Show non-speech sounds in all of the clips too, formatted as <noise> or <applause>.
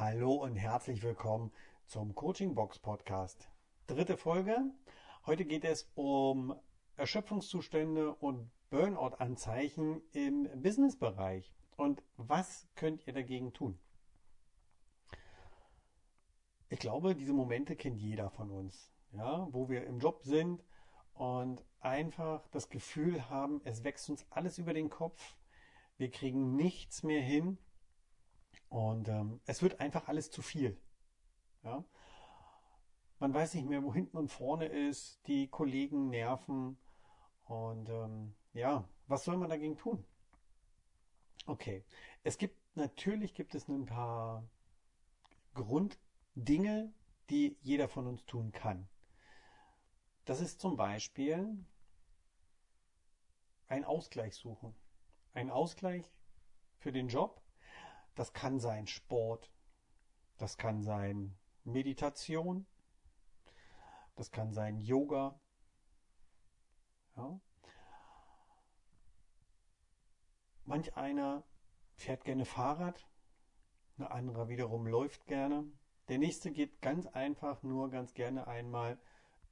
Hallo und herzlich willkommen zum Coaching Box Podcast. Dritte Folge. Heute geht es um Erschöpfungszustände und Burnout-Anzeichen im Businessbereich. Und was könnt ihr dagegen tun? Ich glaube, diese Momente kennt jeder von uns, ja, wo wir im Job sind und einfach das Gefühl haben, es wächst uns alles über den Kopf. Wir kriegen nichts mehr hin und ähm, es wird einfach alles zu viel. Ja? Man weiß nicht mehr, wo hinten und vorne ist. Die Kollegen nerven. Und ähm, ja, was soll man dagegen tun? Okay, es gibt natürlich gibt es ein paar Grunddinge, die jeder von uns tun kann. Das ist zum Beispiel ein Ausgleich suchen. Ein Ausgleich für den Job das kann sein Sport, das kann sein Meditation, das kann sein Yoga. Ja. Manch einer fährt gerne Fahrrad, ein anderer wiederum läuft gerne. Der nächste geht ganz einfach nur ganz gerne einmal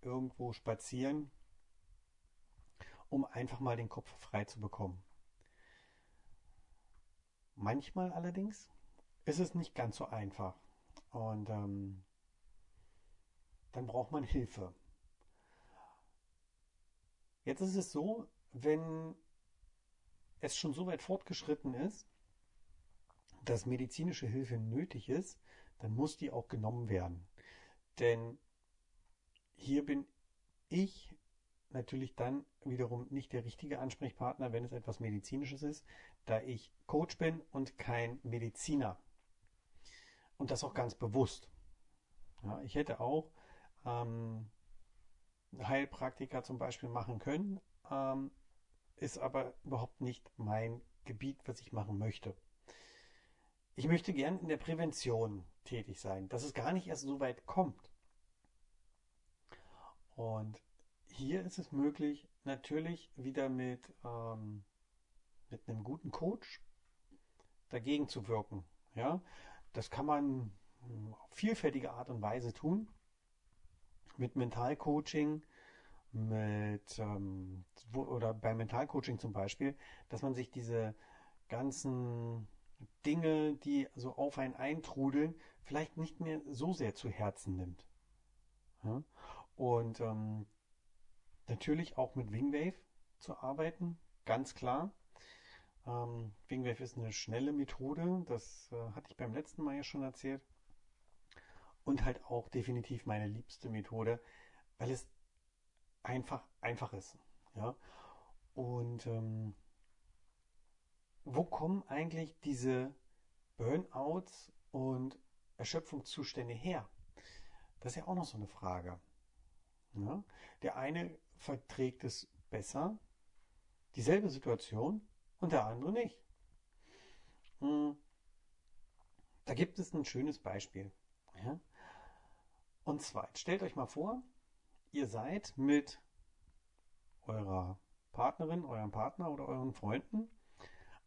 irgendwo spazieren, um einfach mal den Kopf frei zu bekommen. Manchmal allerdings ist es nicht ganz so einfach. Und ähm, dann braucht man Hilfe. Jetzt ist es so, wenn es schon so weit fortgeschritten ist, dass medizinische Hilfe nötig ist, dann muss die auch genommen werden. Denn hier bin ich natürlich dann wiederum nicht der richtige Ansprechpartner, wenn es etwas Medizinisches ist, da ich Coach bin und kein Mediziner. Und das auch ganz bewusst. Ja, ich hätte auch ähm, Heilpraktiker zum Beispiel machen können, ähm, ist aber überhaupt nicht mein Gebiet, was ich machen möchte. Ich möchte gern in der Prävention tätig sein, dass es gar nicht erst so weit kommt. Und hier ist es möglich, natürlich wieder mit, ähm, mit einem guten Coach dagegen zu wirken. Ja, das kann man auf vielfältige Art und Weise tun. Mit Mentalcoaching, mit ähm, oder bei Mentalcoaching zum Beispiel, dass man sich diese ganzen Dinge, die so auf einen eintrudeln, vielleicht nicht mehr so sehr zu Herzen nimmt. Ja? Und ähm, Natürlich auch mit Wingwave zu arbeiten, ganz klar. Ähm, Wingwave ist eine schnelle Methode, das äh, hatte ich beim letzten Mal ja schon erzählt. Und halt auch definitiv meine liebste Methode, weil es einfach einfach ist. Ja? Und ähm, wo kommen eigentlich diese Burnouts und Erschöpfungszustände her? Das ist ja auch noch so eine Frage. Ja? Der eine verträgt es besser, dieselbe Situation, und der andere nicht. Hm. Da gibt es ein schönes Beispiel. Und zwar, stellt euch mal vor, ihr seid mit eurer Partnerin, eurem Partner oder euren Freunden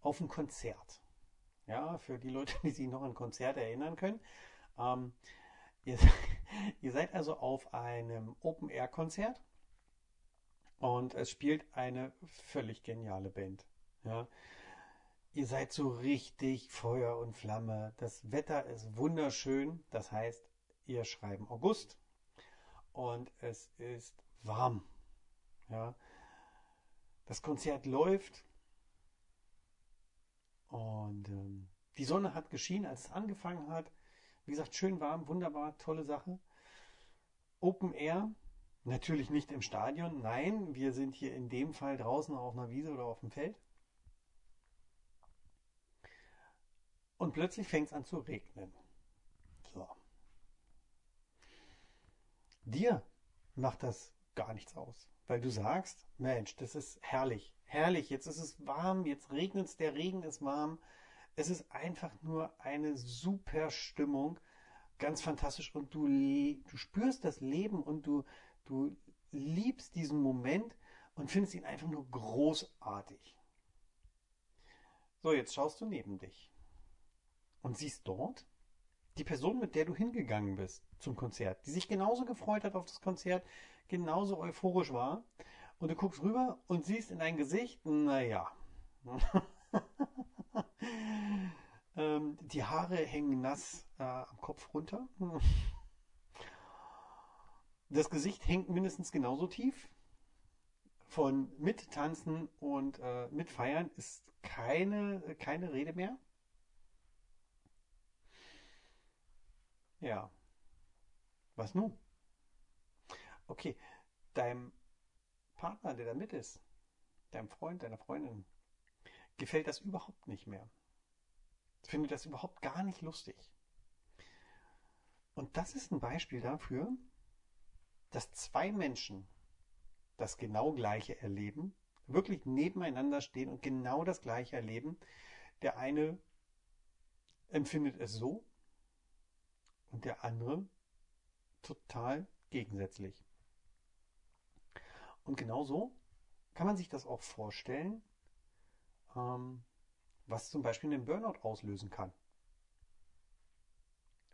auf ein Konzert. Ja, für die Leute, die sich noch an Konzert erinnern können. Ähm, ihr, <laughs> ihr seid also auf einem Open-Air-Konzert und es spielt eine völlig geniale Band. Ja. Ihr seid so richtig Feuer und Flamme. Das Wetter ist wunderschön. Das heißt, ihr schreiben August und es ist warm. Ja. Das Konzert läuft und ähm, die Sonne hat geschienen, als es angefangen hat. Wie gesagt, schön warm, wunderbar, tolle Sache. Open Air, Natürlich nicht im Stadion, nein, wir sind hier in dem Fall draußen auf einer Wiese oder auf dem Feld. Und plötzlich fängt es an zu regnen. So. Dir macht das gar nichts aus, weil du sagst, Mensch, das ist herrlich, herrlich, jetzt ist es warm, jetzt regnet es, der Regen ist warm. Es ist einfach nur eine super Stimmung, ganz fantastisch und du, du spürst das Leben und du, Du liebst diesen Moment und findest ihn einfach nur großartig. So, jetzt schaust du neben dich und siehst dort Die Person, mit der du hingegangen bist zum Konzert, die sich genauso gefreut hat auf das Konzert, genauso euphorisch war. Und du guckst rüber und siehst in dein Gesicht, naja. <laughs> ähm, die Haare hängen nass äh, am Kopf runter. <laughs> Das Gesicht hängt mindestens genauso tief. Von mittanzen und äh, mitfeiern ist keine, keine Rede mehr. Ja. Was nun? Okay, deinem Partner, der da mit ist, deinem Freund, deiner Freundin, gefällt das überhaupt nicht mehr. Findet das überhaupt gar nicht lustig. Und das ist ein Beispiel dafür, dass zwei Menschen das genau gleiche erleben, wirklich nebeneinander stehen und genau das gleiche erleben. Der eine empfindet es so und der andere total gegensätzlich. Und genau so kann man sich das auch vorstellen, ähm, was zum Beispiel einen Burnout auslösen kann.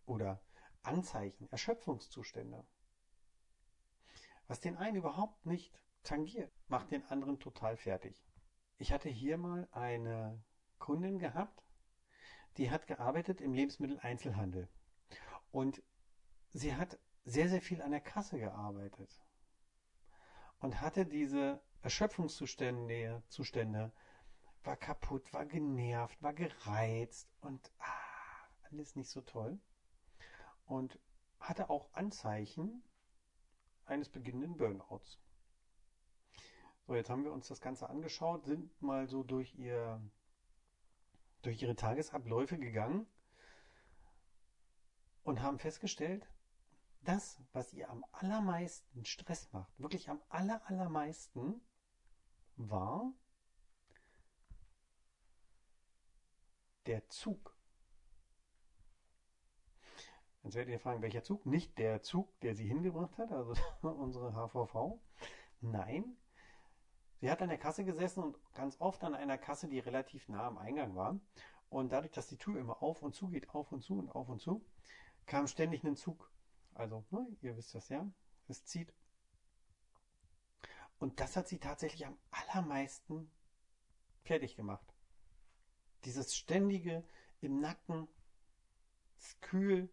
Oder Anzeichen, Erschöpfungszustände. Was den einen überhaupt nicht tangiert, macht den anderen total fertig. Ich hatte hier mal eine Kundin gehabt, die hat gearbeitet im Lebensmitteleinzelhandel. Und sie hat sehr, sehr viel an der Kasse gearbeitet und hatte diese Erschöpfungszustände, Zustände, war kaputt, war genervt, war gereizt und ah, alles nicht so toll. Und hatte auch Anzeichen eines beginnenden Burnouts. So, jetzt haben wir uns das Ganze angeschaut, sind mal so durch ihr durch ihre Tagesabläufe gegangen und haben festgestellt, das, was ihr am allermeisten Stress macht, wirklich am aller, allermeisten, war der Zug. Jetzt werdet ihr fragen, welcher Zug? Nicht der Zug, der sie hingebracht hat, also <laughs> unsere HVV. Nein, sie hat an der Kasse gesessen und ganz oft an einer Kasse, die relativ nah am Eingang war. Und dadurch, dass die Tür immer auf und zu geht, auf und zu und auf und zu, kam ständig ein Zug. Also, ne, ihr wisst das ja, es zieht. Und das hat sie tatsächlich am allermeisten fertig gemacht. Dieses ständige im Nacken, ist kühl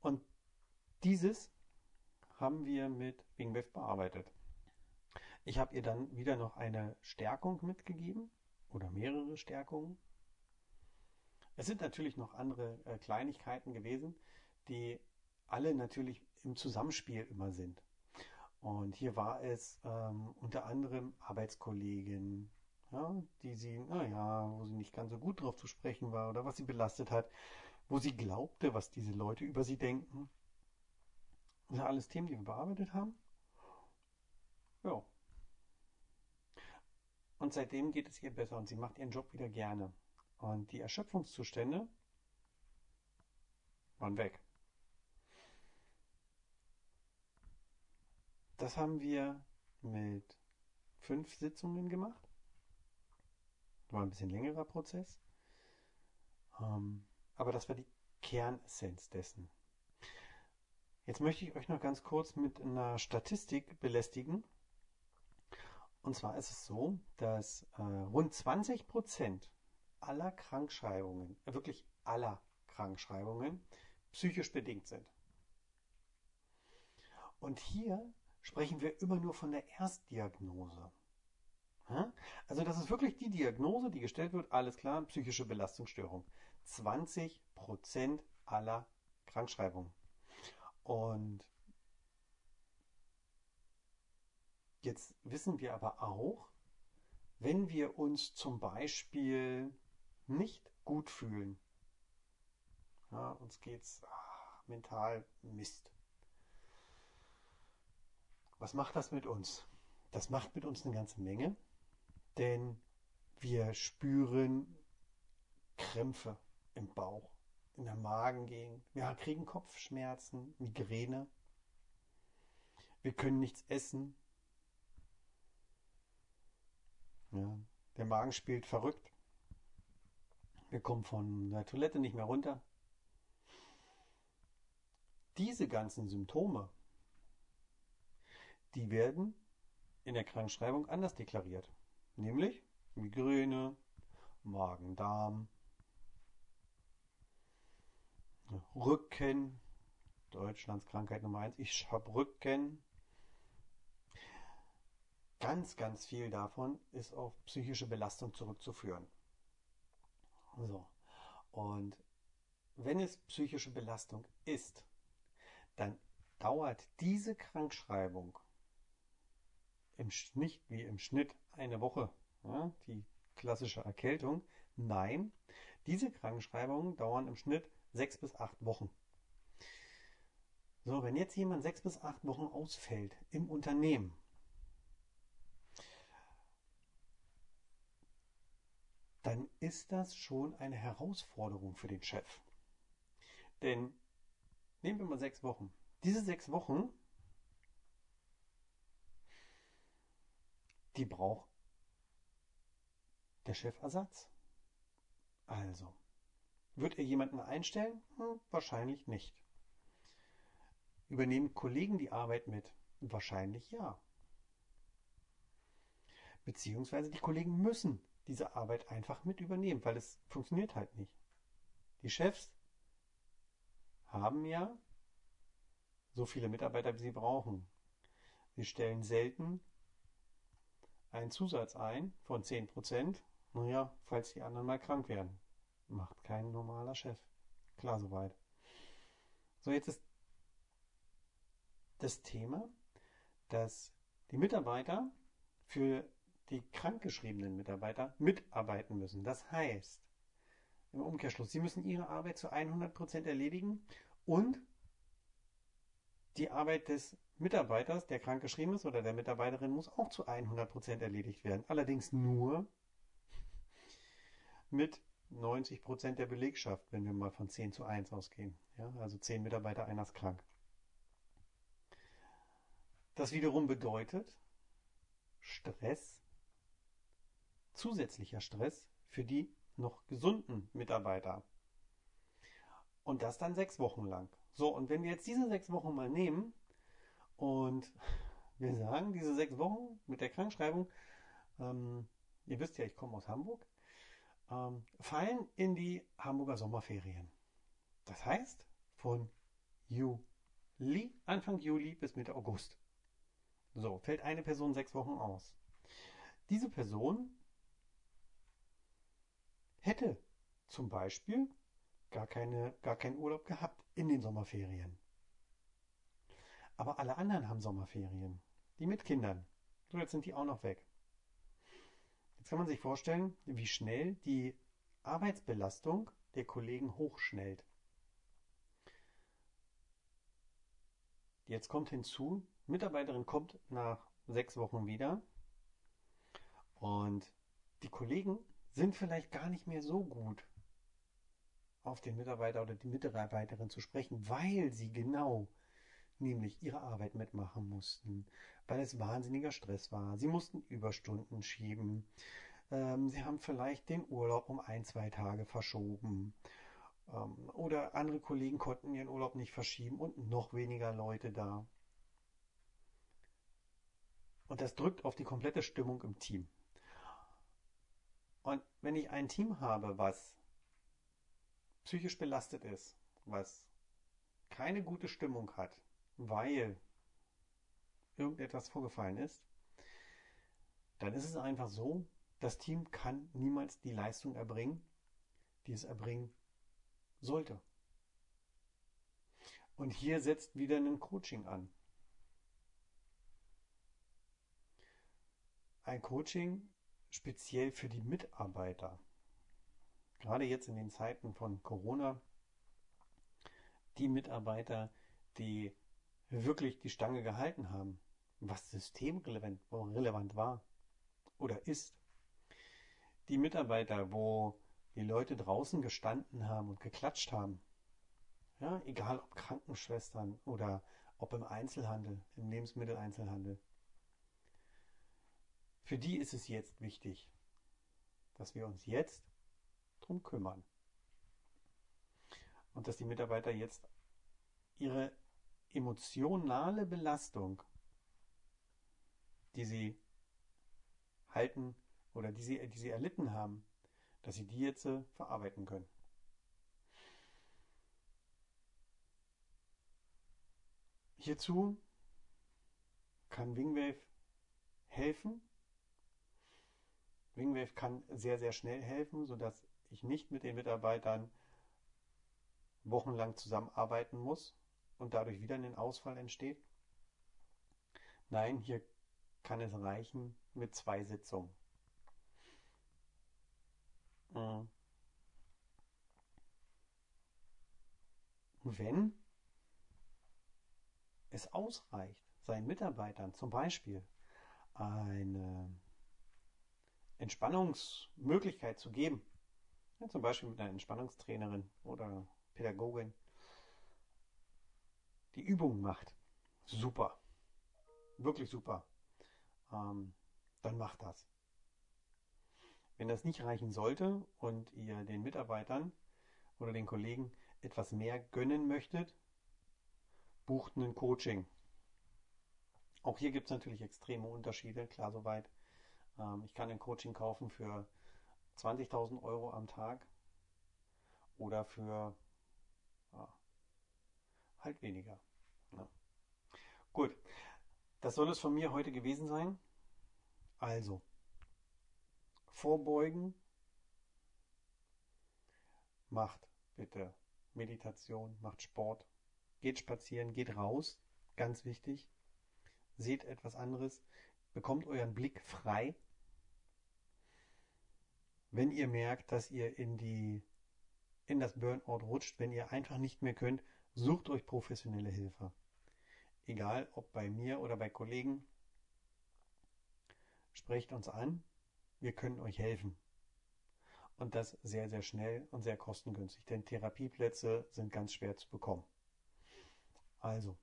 und dieses haben wir mit Wingwave bearbeitet. Ich habe ihr dann wieder noch eine Stärkung mitgegeben oder mehrere Stärkungen. Es sind natürlich noch andere äh, Kleinigkeiten gewesen, die alle natürlich im Zusammenspiel immer sind. Und hier war es ähm, unter anderem Arbeitskollegen, ja, die sie, naja, wo sie nicht ganz so gut drauf zu sprechen war oder was sie belastet hat, wo sie glaubte, was diese Leute über sie denken. Das sind alles Themen, die wir bearbeitet haben. Ja. Und seitdem geht es ihr besser und sie macht ihren Job wieder gerne. Und die Erschöpfungszustände waren weg. Das haben wir mit fünf Sitzungen gemacht. War ein bisschen längerer Prozess. Ähm, aber das war die Kernessenz dessen. Jetzt möchte ich euch noch ganz kurz mit einer Statistik belästigen. Und zwar ist es so, dass äh, rund 20 Prozent aller Krankschreibungen, äh, wirklich aller Krankschreibungen, psychisch bedingt sind. Und hier sprechen wir immer nur von der Erstdiagnose. Also das ist wirklich die Diagnose, die gestellt wird, alles klar, psychische Belastungsstörung. 20% aller Krankschreibungen. Und jetzt wissen wir aber auch, wenn wir uns zum Beispiel nicht gut fühlen, ja, uns geht's ach, mental Mist, was macht das mit uns? Das macht mit uns eine ganze Menge, denn wir spüren Krämpfe im Bauch, in der Magengegend. Wir kriegen Kopfschmerzen, Migräne. Wir können nichts essen. Ja, der Magen spielt verrückt. Wir kommen von der Toilette nicht mehr runter. diese ganzen Symptome, die werden in der Krankschreibung anders deklariert. Nämlich Migräne, Magen-Darm, Rücken, Deutschlands Krankheit Nummer eins. Ich habe Rücken. Ganz, ganz viel davon ist auf psychische Belastung zurückzuführen. So. Und wenn es psychische Belastung ist, dann dauert diese Krankschreibung im Schnitt, wie im Schnitt eine Woche, ja, die klassische Erkältung. Nein, diese Krankschreibungen dauern im Schnitt sechs bis acht Wochen. So, wenn jetzt jemand sechs bis acht Wochen ausfällt im Unternehmen, dann ist das schon eine Herausforderung für den Chef. Denn nehmen wir mal sechs Wochen. Diese sechs Wochen, die braucht der Chef Ersatz. Also, wird er jemanden einstellen? Hm, wahrscheinlich nicht. Übernehmen Kollegen die Arbeit mit? Wahrscheinlich ja. Beziehungsweise die Kollegen müssen diese Arbeit einfach mit übernehmen, weil es funktioniert halt nicht. Die Chefs haben ja so viele Mitarbeiter, wie sie brauchen. Sie stellen selten einen Zusatz ein von 10%. Naja, falls die anderen mal krank werden. Macht kein normaler Chef. Klar soweit. So, jetzt ist das Thema, dass die Mitarbeiter für die krankgeschriebenen Mitarbeiter mitarbeiten müssen. Das heißt, im Umkehrschluss, sie müssen ihre Arbeit zu 100% erledigen und die Arbeit des Mitarbeiters, der krankgeschrieben ist, oder der Mitarbeiterin muss auch zu 100% erledigt werden. Allerdings nur mit 90% der Belegschaft, wenn wir mal von 10 zu 1 ausgehen. Ja, also 10 Mitarbeiter, einer ist krank. Das wiederum bedeutet Stress, zusätzlicher Stress für die noch gesunden Mitarbeiter. Und das dann sechs Wochen lang. So, und wenn wir jetzt diese sechs Wochen mal nehmen und wir sagen, diese sechs Wochen mit der Krankschreibung, ähm, ihr wisst ja, ich komme aus Hamburg, ähm, fallen in die Hamburger Sommerferien. Das heißt, von Juli, Anfang Juli bis Mitte August. So, fällt eine Person sechs Wochen aus. Diese Person hätte zum Beispiel gar, keine, gar keinen Urlaub gehabt in den Sommerferien. Aber alle anderen haben Sommerferien. Die mit Kindern. So, jetzt sind die auch noch weg. Jetzt kann man sich vorstellen, wie schnell die Arbeitsbelastung der Kollegen hochschnellt. Jetzt kommt hinzu, Mitarbeiterin kommt nach sechs Wochen wieder und die Kollegen sind vielleicht gar nicht mehr so gut auf den Mitarbeiter oder die Mitarbeiterin zu sprechen, weil sie genau nämlich ihre Arbeit mitmachen mussten, weil es wahnsinniger Stress war. Sie mussten Überstunden schieben. Ähm, sie haben vielleicht den Urlaub um ein, zwei Tage verschoben. Ähm, oder andere Kollegen konnten ihren Urlaub nicht verschieben und noch weniger Leute da. Und das drückt auf die komplette Stimmung im Team. Und wenn ich ein Team habe, was psychisch belastet ist, was keine gute Stimmung hat, weil irgendetwas vorgefallen ist, dann ist es einfach so, das Team kann niemals die Leistung erbringen, die es erbringen sollte. Und hier setzt wieder ein Coaching an. Ein Coaching speziell für die Mitarbeiter. Gerade jetzt in den Zeiten von Corona, die Mitarbeiter, die wirklich die Stange gehalten haben, was systemrelevant relevant war oder ist. Die Mitarbeiter, wo die Leute draußen gestanden haben und geklatscht haben. Ja, egal ob Krankenschwestern oder ob im Einzelhandel, im Lebensmitteleinzelhandel. Für die ist es jetzt wichtig, dass wir uns jetzt drum kümmern. Und dass die Mitarbeiter jetzt ihre emotionale Belastung, die sie halten oder die sie, die sie erlitten haben, dass sie die jetzt äh, verarbeiten können. Hierzu kann Wingwave helfen. Wingwave kann sehr, sehr schnell helfen, sodass ich nicht mit den Mitarbeitern wochenlang zusammenarbeiten muss und dadurch wieder ein Ausfall entsteht. Nein, hier kann es reichen mit zwei Sitzungen. Hm. Wenn es ausreicht, seinen Mitarbeitern zum Beispiel eine Entspannungsmöglichkeit zu geben, zum Beispiel mit einer Entspannungstrainerin oder Pädagogin, die Übungen macht, super, wirklich super, ähm, dann macht das. Wenn das nicht reichen sollte und ihr den Mitarbeitern oder den Kollegen etwas mehr gönnen möchtet, bucht ein Coaching. Auch hier gibt es natürlich extreme Unterschiede, klar soweit. Ähm, ich kann ein Coaching kaufen für 20.000 Euro am Tag oder für halt weniger. Ja. Gut, das soll es von mir heute gewesen sein. Also, vorbeugen. Macht bitte Meditation, macht Sport, geht spazieren, geht raus, ganz wichtig. Seht etwas anderes, bekommt euren Blick frei. Wenn ihr merkt, dass ihr in die in das Burnout rutscht, wenn ihr einfach nicht mehr könnt, sucht euch professionelle Hilfe. Egal ob bei mir oder bei Kollegen, sprecht uns an. Wir können euch helfen. Und das sehr, sehr schnell und sehr kostengünstig, denn Therapieplätze sind ganz schwer zu bekommen. Also,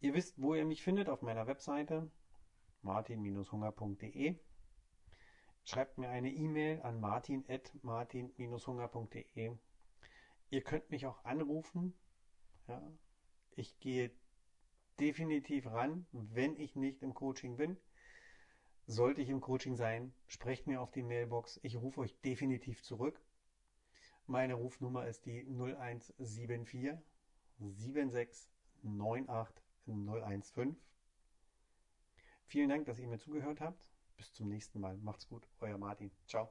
ihr wisst, wo ihr mich findet auf meiner Webseite martin-hunger.de. Schreibt mir eine E-Mail an martin.martin-hunger.de. Ihr könnt mich auch anrufen. Ja, ich gehe definitiv ran, wenn ich nicht im Coaching bin. Sollte ich im Coaching sein, sprecht mir auf die Mailbox. Ich rufe euch definitiv zurück. Meine Rufnummer ist die 0174 76 98 015. Vielen Dank, dass ihr mir zugehört habt. Bis zum nächsten Mal. Macht's gut. Euer Martin. Ciao.